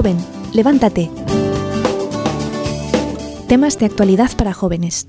Joven, levántate. Temas de actualidad para jóvenes.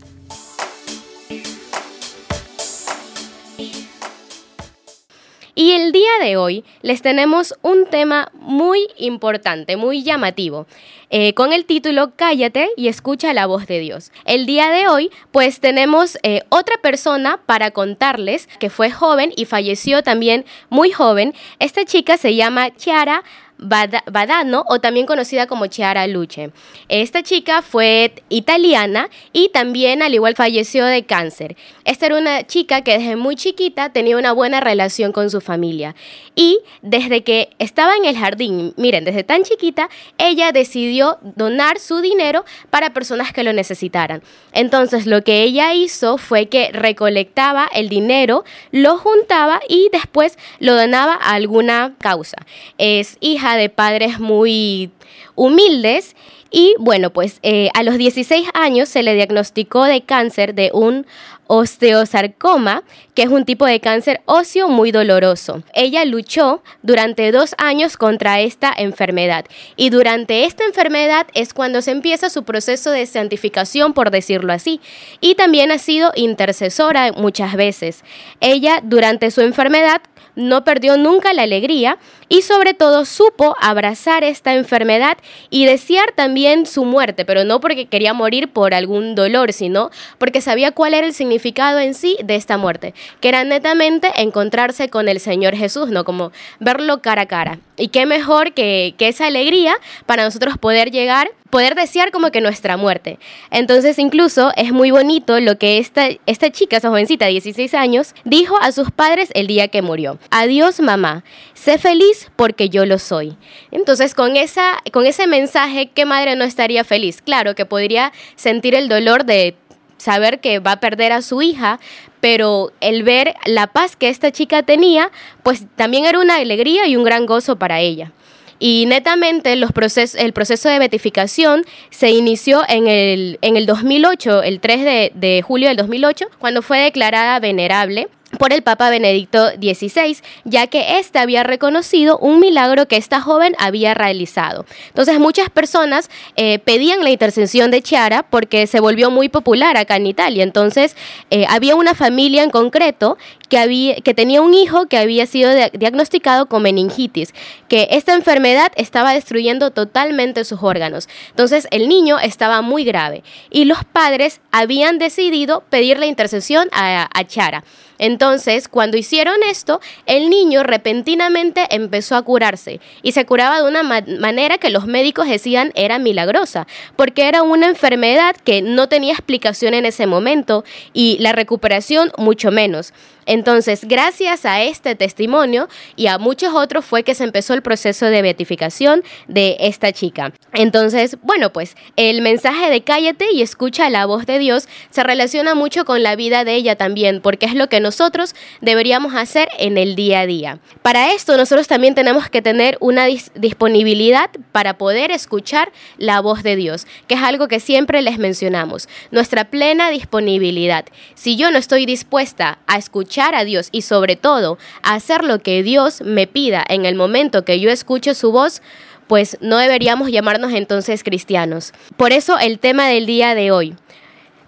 Y el día de hoy les tenemos un tema muy importante, muy llamativo, eh, con el título Cállate y escucha la voz de Dios. El día de hoy pues tenemos eh, otra persona para contarles que fue joven y falleció también muy joven. Esta chica se llama Chiara Badano o también conocida como Chiara Luce. Esta chica fue italiana y también al igual falleció de cáncer. Esta era una chica que desde muy chiquita tenía una buena relación con su familia y desde que estaba en el jardín, miren, desde tan chiquita, ella decidió donar su dinero para personas que lo necesitaran. Entonces lo que ella hizo fue que recolectaba el dinero, lo juntaba y después lo donaba a alguna causa. Es hija de padres muy humildes y bueno, pues eh, a los 16 años se le diagnosticó de cáncer de un osteosarcoma, que es un tipo de cáncer óseo muy doloroso. Ella luchó durante dos años contra esta enfermedad y durante esta enfermedad es cuando se empieza su proceso de santificación, por decirlo así, y también ha sido intercesora muchas veces. Ella durante su enfermedad no perdió nunca la alegría y sobre todo supo abrazar esta enfermedad y desear también su muerte, pero no porque quería morir por algún dolor, sino porque sabía cuál era el significado en sí de esta muerte, que era netamente encontrarse con el Señor Jesús, ¿no? Como verlo cara a cara. Y qué mejor que, que esa alegría para nosotros poder llegar poder desear como que nuestra muerte. Entonces incluso es muy bonito lo que esta, esta chica, esa jovencita de 16 años, dijo a sus padres el día que murió. Adiós mamá, sé feliz porque yo lo soy. Entonces con, esa, con ese mensaje, ¿qué madre no estaría feliz? Claro que podría sentir el dolor de saber que va a perder a su hija, pero el ver la paz que esta chica tenía, pues también era una alegría y un gran gozo para ella. Y netamente los el proceso de beatificación se inició en el, en el 2008, el 3 de, de julio del 2008, cuando fue declarada venerable por el Papa Benedicto XVI, ya que éste había reconocido un milagro que esta joven había realizado. Entonces muchas personas eh, pedían la intercesión de Chiara porque se volvió muy popular acá en Italia. Entonces eh, había una familia en concreto que, había, que tenía un hijo que había sido diagnosticado con meningitis, que esta enfermedad estaba destruyendo totalmente sus órganos. Entonces el niño estaba muy grave y los padres habían decidido pedir la intercesión a, a Chiara. Entonces, cuando hicieron esto, el niño repentinamente empezó a curarse y se curaba de una manera que los médicos decían era milagrosa, porque era una enfermedad que no tenía explicación en ese momento y la recuperación mucho menos. Entonces, gracias a este testimonio y a muchos otros fue que se empezó el proceso de beatificación de esta chica. Entonces, bueno, pues el mensaje de cállate y escucha la voz de Dios se relaciona mucho con la vida de ella también, porque es lo que nosotros deberíamos hacer en el día a día. Para esto nosotros también tenemos que tener una disponibilidad para poder escuchar la voz de Dios, que es algo que siempre les mencionamos, nuestra plena disponibilidad. Si yo no estoy dispuesta a escuchar a Dios y sobre todo hacer lo que Dios me pida en el momento que yo escuche su voz, pues no deberíamos llamarnos entonces cristianos. Por eso el tema del día de hoy,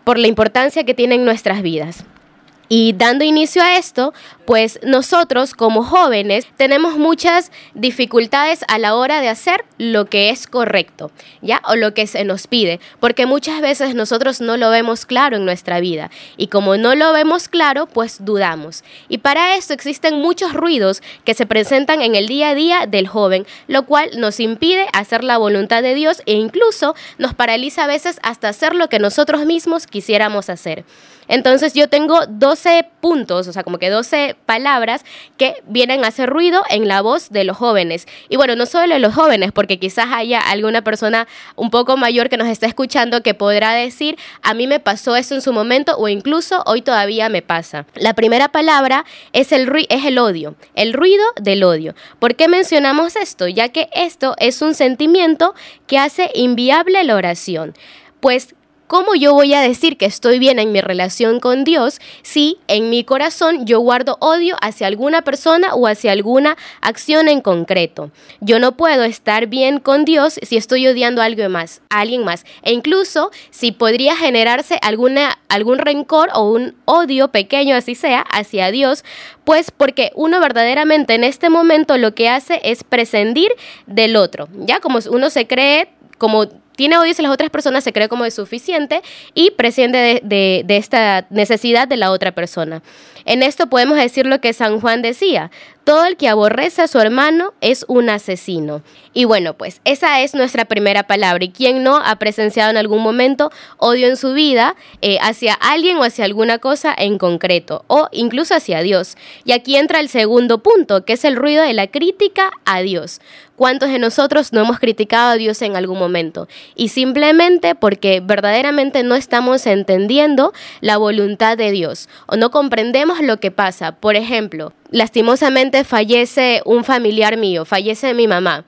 por la importancia que tiene en nuestras vidas. Y dando inicio a esto, pues nosotros como jóvenes tenemos muchas dificultades a la hora de hacer lo que es correcto, ¿ya? O lo que se nos pide, porque muchas veces nosotros no lo vemos claro en nuestra vida y como no lo vemos claro, pues dudamos. Y para eso existen muchos ruidos que se presentan en el día a día del joven, lo cual nos impide hacer la voluntad de Dios e incluso nos paraliza a veces hasta hacer lo que nosotros mismos quisiéramos hacer. Entonces yo tengo 12 puntos, o sea, como que 12 palabras que vienen a hacer ruido en la voz de los jóvenes. Y bueno, no solo de los jóvenes, porque quizás haya alguna persona un poco mayor que nos está escuchando que podrá decir, a mí me pasó eso en su momento o incluso hoy todavía me pasa. La primera palabra es el, es el odio, el ruido del odio. ¿Por qué mencionamos esto? Ya que esto es un sentimiento que hace inviable la oración. Pues ¿Cómo yo voy a decir que estoy bien en mi relación con Dios si en mi corazón yo guardo odio hacia alguna persona o hacia alguna acción en concreto? Yo no puedo estar bien con Dios si estoy odiando a alguien más, alguien más. E incluso si podría generarse alguna, algún rencor o un odio pequeño, así sea, hacia Dios, pues porque uno verdaderamente en este momento lo que hace es prescindir del otro. Ya como uno se cree como tiene odio hacia las otras personas, se cree como es suficiente y presciende de, esta necesidad de la otra persona. En esto podemos decir lo que San Juan decía, todo el que aborrece a su hermano es un asesino. Y bueno, pues esa es nuestra primera palabra. ¿Y quién no ha presenciado en algún momento odio en su vida eh, hacia alguien o hacia alguna cosa en concreto? O incluso hacia Dios. Y aquí entra el segundo punto, que es el ruido de la crítica a Dios. ¿Cuántos de nosotros no hemos criticado a Dios en algún momento? Y simplemente porque verdaderamente no estamos entendiendo la voluntad de Dios o no comprendemos lo que pasa. Por ejemplo, lastimosamente fallece un familiar mío, fallece mi mamá.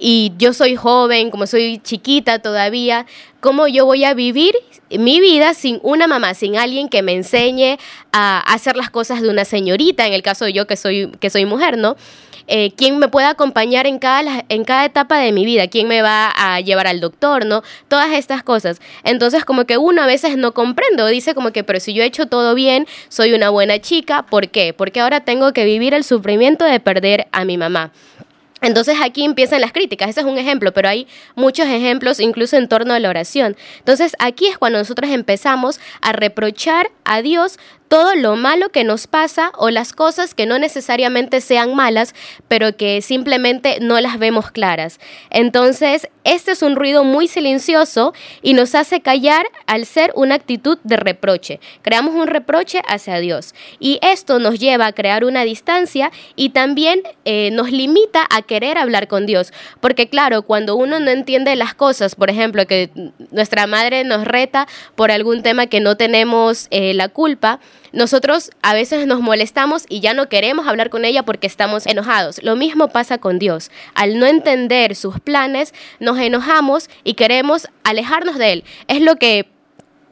Y yo soy joven, como soy chiquita todavía, ¿cómo yo voy a vivir mi vida sin una mamá, sin alguien que me enseñe a hacer las cosas de una señorita, en el caso de yo que soy, que soy mujer, ¿no? Eh, quién me puede acompañar en cada, en cada etapa de mi vida, quién me va a llevar al doctor, ¿no? Todas estas cosas. Entonces, como que uno a veces no comprende, dice como que, pero si yo he hecho todo bien, soy una buena chica, ¿por qué? Porque ahora tengo que vivir el sufrimiento de perder a mi mamá. Entonces aquí empiezan las críticas, ese es un ejemplo, pero hay muchos ejemplos incluso en torno a la oración. Entonces aquí es cuando nosotros empezamos a reprochar a Dios todo lo malo que nos pasa o las cosas que no necesariamente sean malas, pero que simplemente no las vemos claras. Entonces, este es un ruido muy silencioso y nos hace callar al ser una actitud de reproche. Creamos un reproche hacia Dios y esto nos lleva a crear una distancia y también eh, nos limita a querer hablar con Dios. Porque claro, cuando uno no entiende las cosas, por ejemplo, que nuestra madre nos reta por algún tema que no tenemos eh, la culpa, nosotros a veces nos molestamos y ya no queremos hablar con ella porque estamos enojados. Lo mismo pasa con Dios. Al no entender sus planes, nos enojamos y queremos alejarnos de Él. Es lo que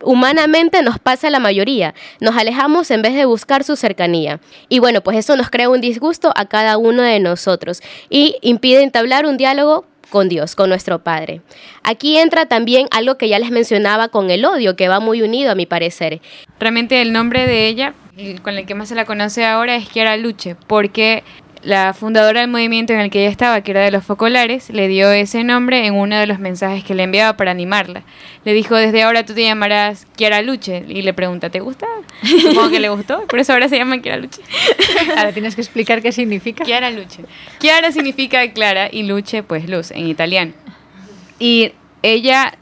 humanamente nos pasa a la mayoría. Nos alejamos en vez de buscar su cercanía. Y bueno, pues eso nos crea un disgusto a cada uno de nosotros y impide entablar un diálogo con Dios, con nuestro Padre. Aquí entra también algo que ya les mencionaba con el odio, que va muy unido a mi parecer. Realmente el nombre de ella, con el que más se la conoce ahora, es Kiara Luche, porque la fundadora del movimiento en el que ella estaba, que era de los focolares, le dio ese nombre en uno de los mensajes que le enviaba para animarla. Le dijo, desde ahora tú te llamarás Kiara Luche. Y le pregunta, ¿te gusta? Supongo que le gustó, por eso ahora se llama Kiara Luche. Ahora tienes que explicar qué significa. Kiara Luche. Kiara significa clara y Luche, pues luz, en italiano. Y ella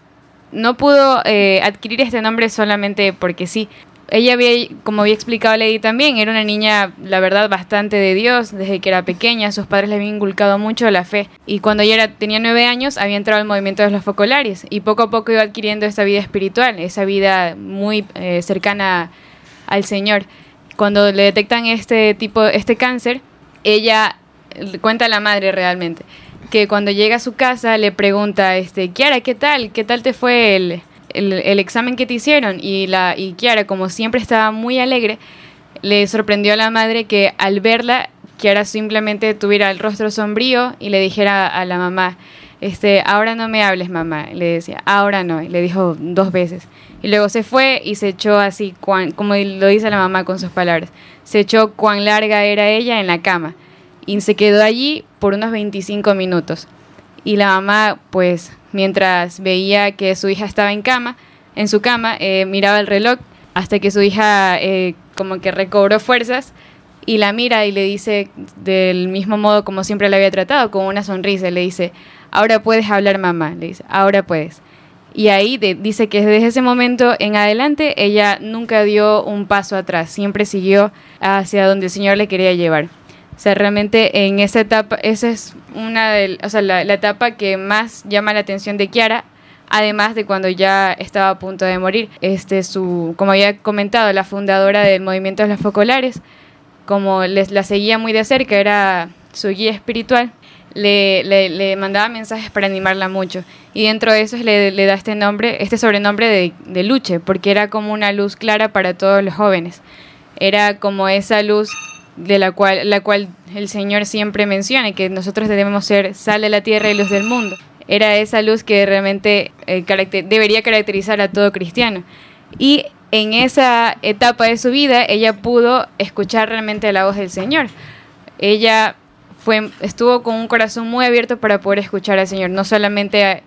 no pudo eh, adquirir este nombre solamente porque sí, ella había, como había explicado Lady también, era una niña, la verdad, bastante de Dios desde que era pequeña. Sus padres le habían inculcado mucho la fe. Y cuando ella tenía nueve años, había entrado al movimiento de los focolares. Y poco a poco iba adquiriendo esa vida espiritual, esa vida muy eh, cercana al Señor. Cuando le detectan este tipo, este cáncer, ella cuenta a la madre realmente que cuando llega a su casa le pregunta, este, Kiara, ¿qué tal? ¿Qué tal te fue el, el, examen que te hicieron y, la, y Kiara, como siempre estaba muy alegre, le sorprendió a la madre que al verla, Kiara simplemente tuviera el rostro sombrío y le dijera a la mamá, este, ahora no me hables mamá, le decía, ahora no, le dijo dos veces. Y luego se fue y se echó así, como lo dice la mamá con sus palabras, se echó cuán larga era ella en la cama y se quedó allí por unos 25 minutos. Y la mamá, pues mientras veía que su hija estaba en cama, en su cama, eh, miraba el reloj hasta que su hija eh, como que recobró fuerzas y la mira y le dice del mismo modo como siempre la había tratado, con una sonrisa, le dice, ahora puedes hablar mamá, le dice, ahora puedes. Y ahí dice que desde ese momento en adelante ella nunca dio un paso atrás, siempre siguió hacia donde el Señor le quería llevar. O sea, realmente en esa etapa, esa es una de, o sea, la, etapa que más llama la atención de Kiara, además de cuando ya estaba a punto de morir. Este, su, como había comentado, la fundadora del movimiento de los focolares, como les, la seguía muy de cerca, era su guía espiritual. le, le, le mandaba mensajes para animarla mucho. Y dentro de eso le, le da este nombre, este sobrenombre de, de Luche, porque era como una luz clara para todos los jóvenes. Era como esa luz de la cual, la cual el Señor siempre menciona, que nosotros debemos ser sal de la tierra y luz del mundo. Era esa luz que realmente eh, debería caracterizar a todo cristiano. Y en esa etapa de su vida, ella pudo escuchar realmente la voz del Señor. Ella fue, estuvo con un corazón muy abierto para poder escuchar al Señor, no solamente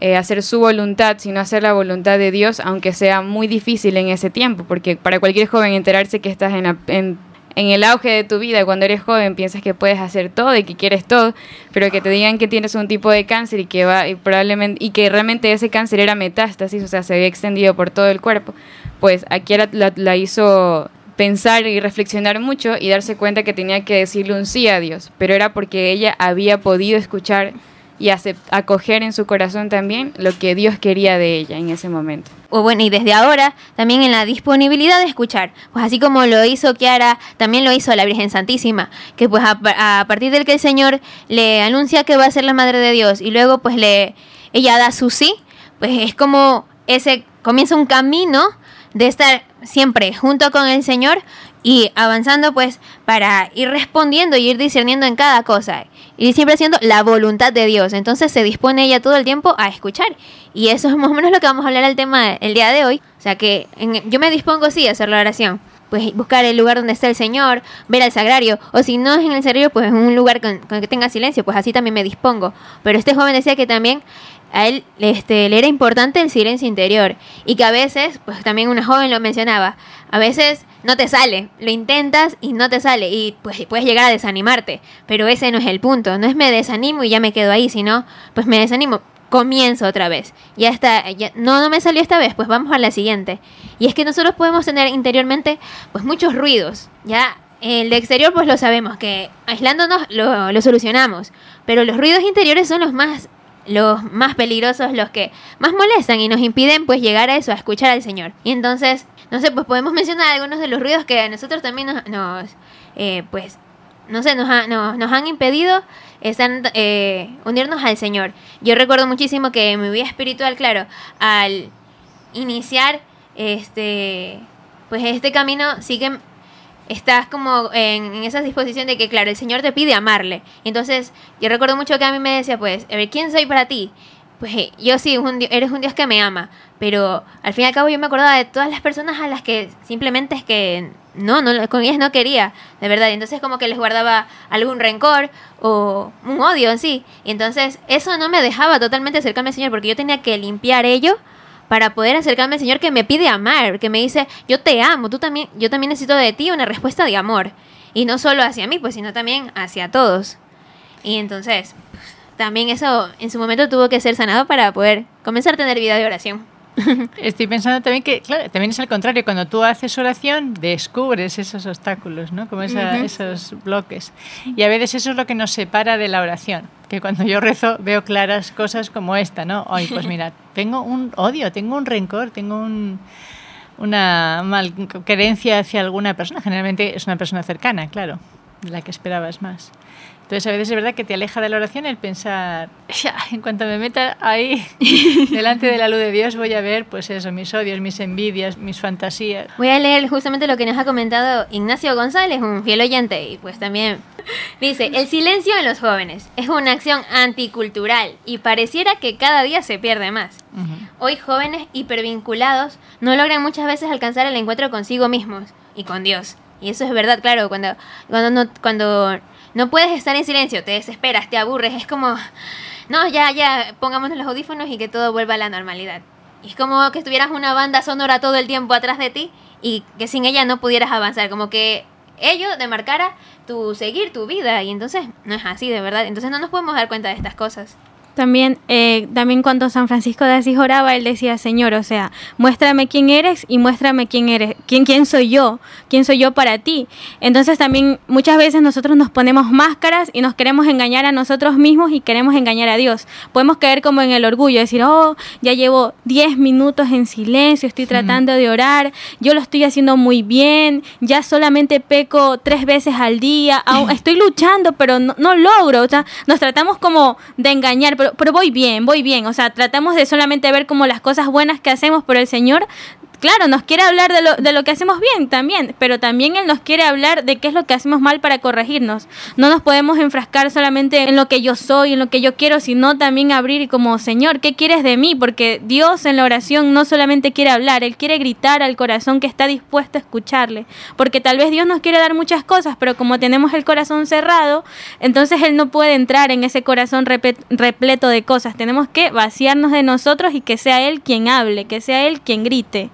eh, hacer su voluntad, sino hacer la voluntad de Dios, aunque sea muy difícil en ese tiempo, porque para cualquier joven enterarse que estás en, en el auge de tu vida, cuando eres joven, piensas que puedes hacer todo y que quieres todo, pero que te digan que tienes un tipo de cáncer y que va y probablemente y que realmente ese cáncer era metástasis, o sea, se había extendido por todo el cuerpo, pues aquí la, la- la hizo pensar y reflexionar mucho y darse cuenta que tenía que decirle un sí a Dios, pero era porque ella había podido escuchar y acoger en su corazón también lo que Dios quería de ella en ese momento. O bueno, y desde ahora también en la disponibilidad de escuchar. Pues así como lo hizo Kiara, también lo hizo la Virgen Santísima, que pues a partir del que el Señor le anuncia que va a ser la Madre de Dios y luego pues le ella da su sí, pues es como ese comienza un camino de estar siempre junto con el Señor y avanzando pues para ir respondiendo y ir discerniendo en cada cosa y siempre haciendo la voluntad de Dios. Entonces se dispone ella todo el tiempo a escuchar y eso es más o menos lo que vamos a hablar el tema el día de hoy. O sea que yo me dispongo sí a hacer la oración. Pues buscar el lugar donde está el Señor, ver al sagrario, o si no es en el sagrario, pues en un lugar con, con que tenga silencio, pues así también me dispongo. Pero este joven decía que también a él este, le era importante el silencio interior. Y que a veces, pues también una joven lo mencionaba, a veces no te sale, lo intentas y no te sale y pues puedes llegar a desanimarte, pero ese no es el punto, no es me desanimo y ya me quedo ahí, sino pues me desanimo, comienzo otra vez, ya está, ya, no, no me salió esta vez, pues vamos a la siguiente. Y es que nosotros podemos tener interiormente pues muchos ruidos, ya el de exterior pues lo sabemos, que aislándonos lo, lo solucionamos, pero los ruidos interiores son los más los más peligrosos, los que más molestan y nos impiden pues llegar a eso, a escuchar al Señor. Y entonces, no sé, pues podemos mencionar algunos de los ruidos que a nosotros también nos, nos, eh, pues, no sé, nos, ha- nos, nos han impedido estar, eh, unirnos al Señor. Yo recuerdo muchísimo que en mi vida espiritual, claro, al iniciar este, pues este camino sí que estás como en, esa disposición de que, claro, el Señor te pide amarle. Entonces, yo recuerdo mucho que a mí me decía, pues, a ver, ¿quién soy para ti? Pues eh, yo sí, un eres un Dios que me ama, pero al fin y al cabo yo me acordaba de todas las personas a las que simplemente es que no, no con ellas no quería, de verdad. Entonces como que les guardaba algún rencor o un odio en sí. Y entonces eso no me dejaba totalmente acercarme al Señor porque yo tenía que limpiar ello para poder acercarme al Señor que me pide amar, que me dice, yo te amo, tú también, yo también necesito de ti una respuesta de amor. Y no solo hacia mí, pues, sino también hacia todos. Y entonces, también eso en su momento tuvo que ser sanado para poder comenzar a tener vida de oración. Estoy pensando también que, claro, también es al contrario, cuando tú haces oración descubres esos obstáculos, ¿no? Como esa- Ujú. esos bloques. Y a veces eso es lo que nos separa de la oración, que cuando yo rezo veo claras cosas como esta, ¿no? Ay, pues mira, tengo un odio, tengo un rencor, tengo un, una malquerencia hacia alguna persona, generalmente es una persona cercana, claro, de la que esperabas más. Entonces a veces es verdad que te aleja de la oración el pensar, "Ya, en cuanto me meta ahí delante de la luz de Dios voy a ver pues eso, mis odios, mis envidias, mis fantasías. Voy a leer justamente lo que nos ha comentado Ignacio González, un fiel oyente, y pues también dice, el silencio en los jóvenes es una acción anticultural y pareciera que cada día se pierde más. Ujú. Hoy jóvenes hipervinculados no logran muchas veces alcanzar el encuentro consigo mismos y con Dios. Y eso es verdad, claro, cuando, cuando, no, cuando no puedes estar en silencio, te desesperas, te aburres, es como, no, ya, ya, pongámonos los audífonos y que todo vuelva a la normalidad. Es como que estuvieras una banda sonora todo el tiempo atrás de ti y que sin ella no pudieras avanzar, como que ello demarcara tu seguir tu vida y entonces no es así, de verdad. Entonces no nos podemos dar cuenta de estas cosas. También, eh, también cuando San Francisco de Asís oraba, él decía, Señor, o sea, muéstrame quién eres y muéstrame quién eres, quién, quién soy yo, quién soy yo para ti. Entonces también muchas veces nosotros nos ponemos máscaras y nos queremos engañar a nosotros mismos y queremos engañar a Dios. Podemos caer como en el orgullo, decir, oh, ya llevo 10 minutos en silencio, estoy tratando de orar, yo lo estoy haciendo muy bien, ya solamente peco tres veces al día, aún estoy luchando, pero no, no logro. O sea, nos tratamos como de engañar, pero, pero voy bien, voy bien. O sea, tratamos de solamente ver como las cosas buenas que hacemos por el Señor claro, nos quiere hablar de lo, de lo que hacemos bien también, pero también Él nos quiere hablar de qué es lo que hacemos mal para corregirnos. No nos podemos enfrascar solamente en lo que yo soy, en lo que yo quiero, sino también abrir como, Señor, ¿qué quieres de mí? Porque Dios en la oración no solamente quiere hablar, Él quiere gritar al corazón que está dispuesto a escucharle. Porque tal vez Dios nos quiere dar muchas cosas, pero como tenemos el corazón cerrado, entonces Él no puede entrar en ese corazón repleto de cosas. Tenemos que vaciarnos de nosotros y que sea Él quien hable, que sea Él quien grite.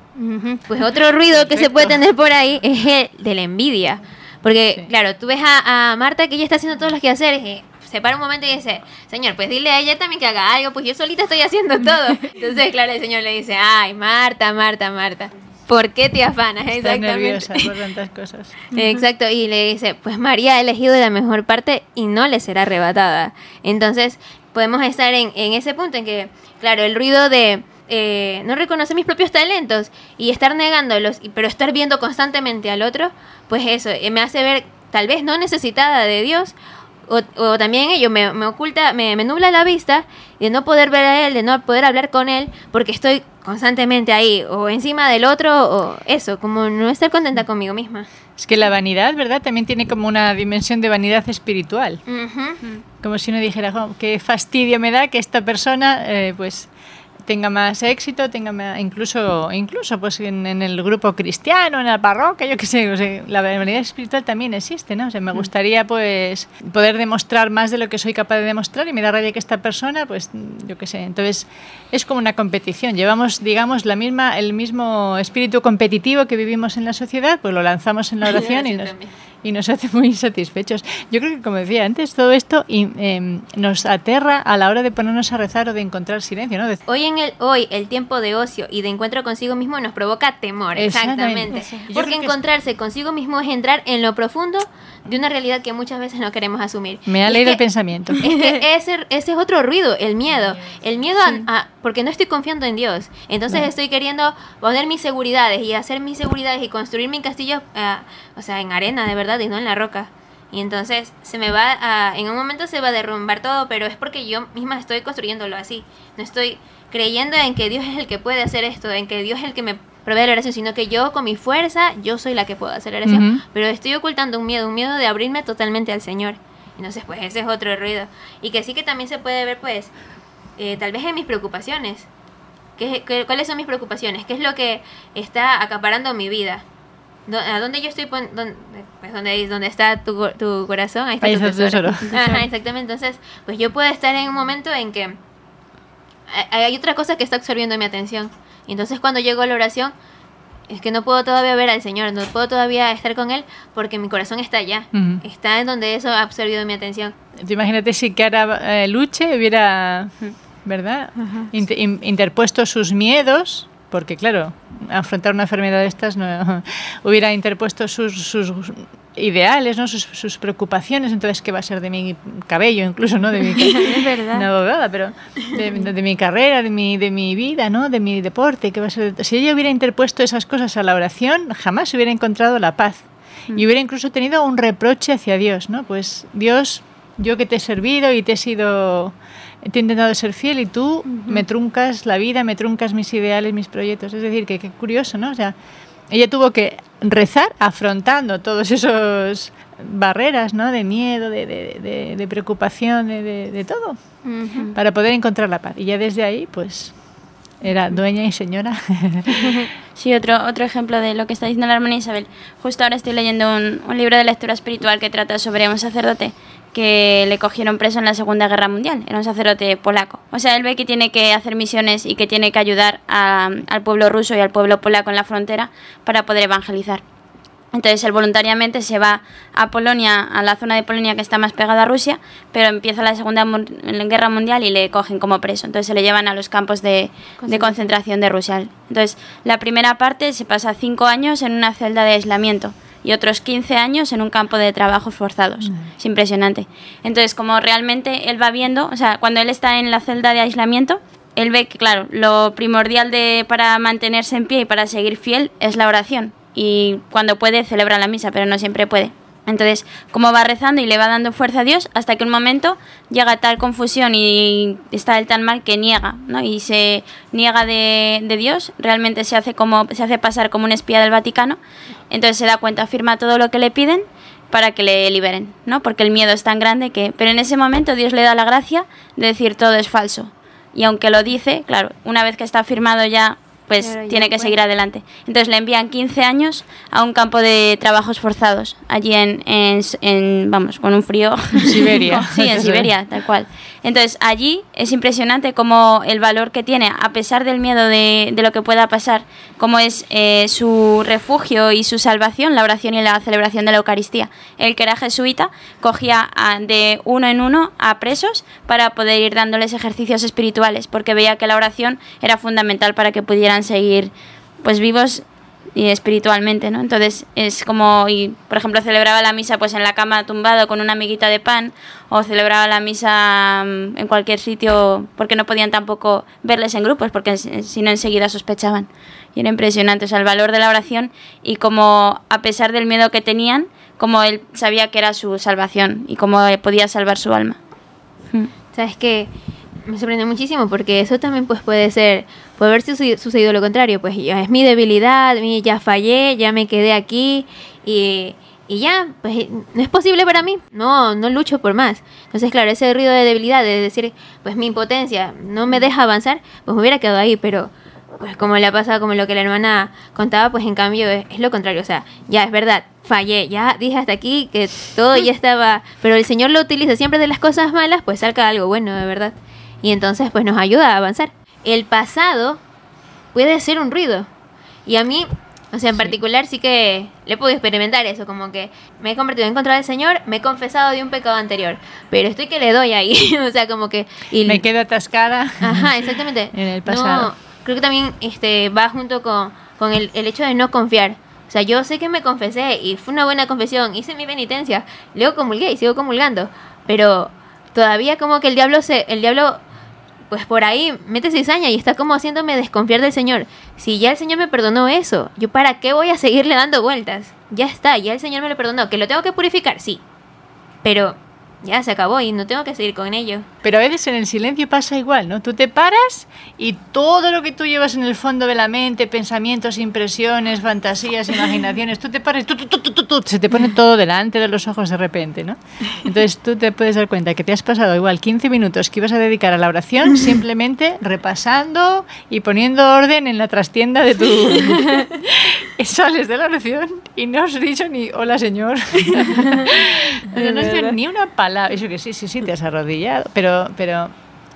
Pues otro ruido que se puede tener por ahí es el de la envidia. Porque, claro, tú ves a, Marta que ella está haciendo todos los quehaceres y se para un momento y dice, Señor, pues dile a ella también que haga algo, pues yo solita estoy haciendo todo. Entonces, claro, el Señor le dice, ay, Marta, Marta, Marta. ¿Por qué te afanas? Estás nerviosa por tantas cosas. Exacto, y le dice, pues María ha elegido la mejor parte y no le será arrebatada. Entonces, podemos estar en, en ese punto en que, claro, el ruido de eh, no reconocer mis propios talentos y estar negándolos, pero estar viendo constantemente al otro, pues eso eh, me hace ver tal vez no necesitada de Dios o, también ello me, oculta, me, nubla la vista de no poder ver a él, de no poder hablar con él, porque estoy constantemente ahí, o encima del otro, o eso, como no estar contenta conmigo misma. Es que la vanidad, ¿verdad? También tiene como una dimensión de vanidad espiritual. Como si uno dijera, oh, qué fastidio me da que esta persona, eh, pues tenga más éxito, tenga incluso, incluso pues en, el grupo cristiano, en la parroquia, yo qué sé, la vanidad espiritual también existe, ¿no? O sea, me mm. gustaría pues poder demostrar más de lo que soy capaz de demostrar y me da rabia que esta persona, pues yo qué sé, entonces es como una competición, llevamos digamos la misma, el mismo espíritu competitivo que vivimos en la sociedad, pues lo lanzamos en la oración y nos y nos hace muy satisfechos. Yo creo que, como decía antes, todo esto em, nos aterra a la hora de ponernos a rezar o de encontrar silencio. ¿no? Hoy, en el, hoy el tiempo de ocio y de encuentro consigo mismo nos provoca temor, exactamente. Porque encontrarse consigo mismo es entrar en lo profundo de una realidad que muchas veces no queremos asumir. Me ha leído el pensamiento. Es que ese, ese, es otro ruido, el miedo. El miedo a, porque no estoy confiando en Dios. Entonces estoy queriendo poner mis seguridades y hacer mis seguridades y construir mi castillo, uh, o sea, en arena de verdad y no en la roca. Y entonces se me va a, en un momento se va a derrumbar todo, pero es porque yo misma estoy construyéndolo así. No estoy creyendo en que Dios es el que puede hacer esto, en que Dios es el que me provee la oración, sino que yo con mi fuerza, yo soy la que puedo hacer la oración. Pero estoy ocultando un miedo, un miedo de abrirme totalmente al Señor. Entonces, pues ese es otro ruido. Y que sí que también se puede ver, pues, eh, tal vez en mis preocupaciones. ¿Qué, cuáles son mis preocupaciones? ¿Qué es lo que está acaparando mi vida? ¿A dónde yo estoy? pues donde, donde está tu, tu corazón, ahí está tu tesoro. Ajá, exactamente. Entonces, pues yo puedo estar en un momento en que hay otra cosa que está absorbiendo mi atención. Y entonces cuando llego a la oración, es que no puedo todavía ver al Señor, no puedo todavía estar con Él porque mi corazón está allá, está en donde eso ha absorbido mi atención. Imagínate si Cara eh, Luche hubiera, ¿verdad? interpuesto sus miedos porque claro, afrontar una enfermedad de estas no hubiera interpuesto sus, sus ideales, ¿no? Sus, sus, preocupaciones, entonces qué va a ser de mi cabello, incluso, ¿no? De mi es verdad. abogada, pero de, mi carrera, de mi, de mi vida, ¿no? De mi deporte, qué va a ser. Si ella hubiera interpuesto esas cosas a la oración, jamás hubiera encontrado la paz y hubiera incluso tenido un reproche hacia Dios, ¿no? Pues Dios, yo que te he servido y te he sido te he intentado ser fiel y tú me truncas la vida, me truncas mis ideales, mis proyectos. Es decir, que qué curioso, ¿no? O sea, ella tuvo que rezar afrontando todos esos barreras, ¿no? De miedo, de, de, de, preocupación, de, todo, para poder encontrar la paz. Y ya desde ahí, pues, era dueña y señora. sí, otro, otro ejemplo de lo que está diciendo la hermana Isabel. Justo ahora estoy leyendo un, un libro de lectura espiritual que trata sobre un sacerdote que le cogieron preso en la Segunda Guerra Mundial. Era un sacerdote polaco. O sea, él ve que tiene que hacer misiones y que tiene que ayudar al pueblo ruso y al pueblo polaco en la frontera para poder evangelizar. Entonces él voluntariamente se va a Polonia, a la zona de Polonia que está más pegada a Rusia, pero empieza la Segunda Guerra Mundial y le cogen como preso. Entonces se le llevan a los campos de, de concentración de Rusia. Entonces la primera parte se pasa cinco años en una celda de aislamiento y otros 15 años en un campo de trabajos forzados. Es impresionante. Entonces como realmente él va viendo, o sea, cuando él está en la celda de aislamiento, él ve que, claro, lo primordial de, para mantenerse en pie y para seguir fiel es la oración. Y cuando puede, celebra la misa, pero no siempre puede. Entonces, como va rezando y le va dando fuerza a Dios, hasta que un momento llega tal confusión y está él tan mal que niega, ¿no? Y se niega de, de Dios, realmente se hace, como, se hace pasar como un espía del Vaticano. Entonces se da cuenta, firma todo lo que le piden para que le liberen, ¿no? Porque el miedo es tan grande que... Pero en ese momento Dios le da la gracia de decir todo es falso. Y aunque lo dice, claro, una vez que está firmado ya, pues Claro, tiene que puede. seguir adelante. Entonces le envían 15 años a un campo de trabajos forzados, allí en, en, en, vamos, con un frío. Siberia. sí, en Siberia, tal cual. Entonces allí es impresionante como el valor que tiene, a pesar del miedo de, de lo que pueda pasar, como es eh, su refugio y su salvación, la oración y la celebración de la Eucaristía. El que era jesuita cogía a- de uno en uno a presos para poder ir dándoles ejercicios espirituales, porque veía que la oración era fundamental para que pudieran seguir pues vivos y espiritualmente, ¿no? Entonces es como, y por ejemplo celebraba la misa pues en la cama tumbado con una amiguita de pan o celebraba la misa mm, en cualquier sitio porque no podían tampoco verles en grupos porque si no enseguida sospechaban. Y era impresionante, o sea, el valor de la oración y como a pesar del miedo que tenían, como él sabía que era su salvación y cómo podía salvar su alma. Mm. Sabes que me sorprende muchísimo porque eso también pues puede ser, puede haber sucedido, lo contrario, pues ya es mi debilidad, ya fallé, ya me quedé aquí y, y ya, pues no es posible para mí, no, no lucho por más. Entonces claro, ese ruido de debilidad, de decir, pues mi impotencia no me deja avanzar, pues me hubiera quedado ahí, pero pues como le ha pasado, como lo que la hermana contaba, pues en cambio es, lo contrario, o sea, ya es verdad, fallé, ya dije hasta aquí que todo ya estaba, pero el Señor lo utiliza siempre de las cosas malas, pues salga algo bueno, de verdad. Y entonces pues nos ayuda a avanzar. El pasado puede ser un ruido. Y a mí, o sea, en particular sí que le podido experimentar eso, como que me he convertido en contra del Señor, me he confesado de un pecado anterior, pero estoy que le doy ahí, o sea, como que... Y Me quedo atascada. Ajá, exactamente. En el pasado. No, creo que también este va junto con, con el, el hecho de no confiar. O sea, yo sé que me confesé y fue una buena confesión, hice mi penitencia, luego comulgué y sigo comulgando, pero todavía como que el diablo se el diablo pues por ahí mete cizaña y está como haciéndome desconfiar del Señor. Si ya el Señor me perdonó eso, yo para qué voy a seguirle dando vueltas? Ya está, ya el Señor me lo perdonó, que lo tengo que purificar, sí. Pero ya se acabó y no tengo que seguir con ello. Pero a veces en el silencio pasa igual, ¿no? Tú te paras y todo lo que tú llevas en el fondo de la mente, pensamientos, impresiones, fantasías, imaginaciones, tú te paras, y tú, tú, tú, tú, tú, tú, se te pone todo delante de los ojos de repente, ¿no? Entonces tú te puedes dar cuenta que te has pasado igual 15 minutos que ibas a dedicar a la oración simplemente repasando y poniendo orden en la trastienda de tu... sales de la oración y no has dicho ni hola señor. No has dicho ni una palabra. Eso que sí, sí, sí, te has arrodillado. Pero, pero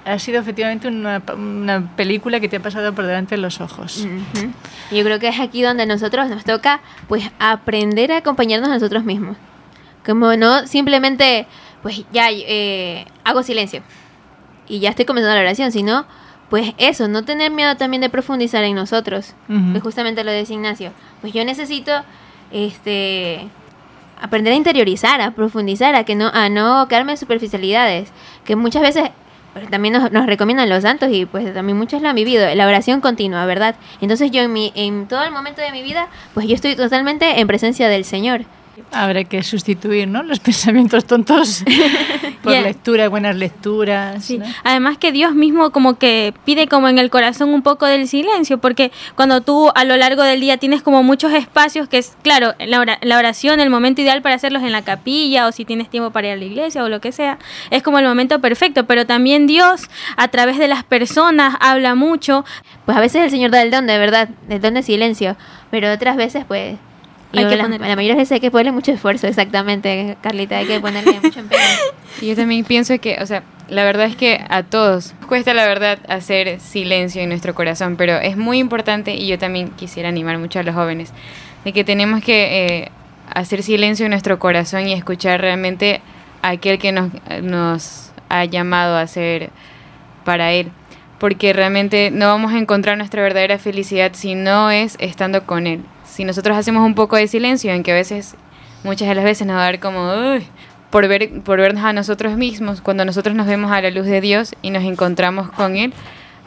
ha sido efectivamente una, una película que te ha pasado por delante de los ojos. Ujú. Y Yo creo que es aquí donde nosotros nos toca pues aprender a acompañarnos a nosotros mismos. Como no simplemente pues ya eh, hago silencio y ya estoy comenzando la oración, sino pues eso, no tener miedo también de profundizar en nosotros. Que justamente lo decía Ignacio. Pues yo necesito este aprender a interiorizar, a profundizar, a que no a no quedarme en superficialidades, que muchas veces pues, también nos, nos recomiendan los santos y pues también muchos lo han vivido, la oración continua, ¿verdad? Entonces yo en mi en todo el momento de mi vida, pues yo estoy totalmente en presencia del Señor. Habrá que sustituir ¿no? los pensamientos tontos por Yeah. lectura, buenas lecturas. Sí. ¿no? Además que Dios mismo como que pide como en el corazón un poco del silencio, porque cuando tú a lo largo del día tienes como muchos espacios que es, claro, la, ora- la oración, el momento ideal para hacerlos en la capilla o si tienes tiempo para ir a la iglesia o lo que sea, es como el momento perfecto, pero también Dios a través de las personas habla mucho, Pues a veces el Señor da el don de verdad, el don de silencio, pero otras veces pues Hay que la, ponerle- la mayoría de veces hay que ponerle mucho esfuerzo, exactamente, Carlita, hay que ponerle mucho empeño. Y Yo también pienso que, o sea, la verdad es que a todos cuesta la verdad hacer silencio en nuestro corazón, pero es muy importante y yo también quisiera animar mucho a los jóvenes de que tenemos que eh, hacer silencio en nuestro corazón y escuchar realmente a aquel que nos, nos ha llamado a ser para Él. Porque realmente no vamos a encontrar nuestra verdadera felicidad si no es estando con Él. Si nosotros hacemos un poco de silencio, en que a veces, muchas de las veces nos va a dar como, "Uy", por, ver, por vernos a nosotros mismos, cuando nosotros nos vemos a la luz de Dios y nos encontramos con Él,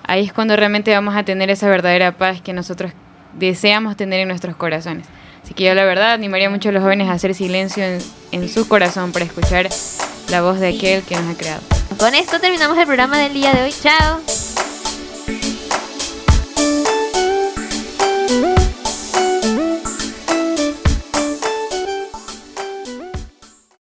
ahí es cuando realmente vamos a tener esa verdadera paz que nosotros deseamos tener en nuestros corazones. Así que yo la verdad animaría mucho a los jóvenes a hacer silencio en, en su corazón para escuchar la voz de aquel que nos ha creado. Con esto terminamos el programa del día de hoy. Chao.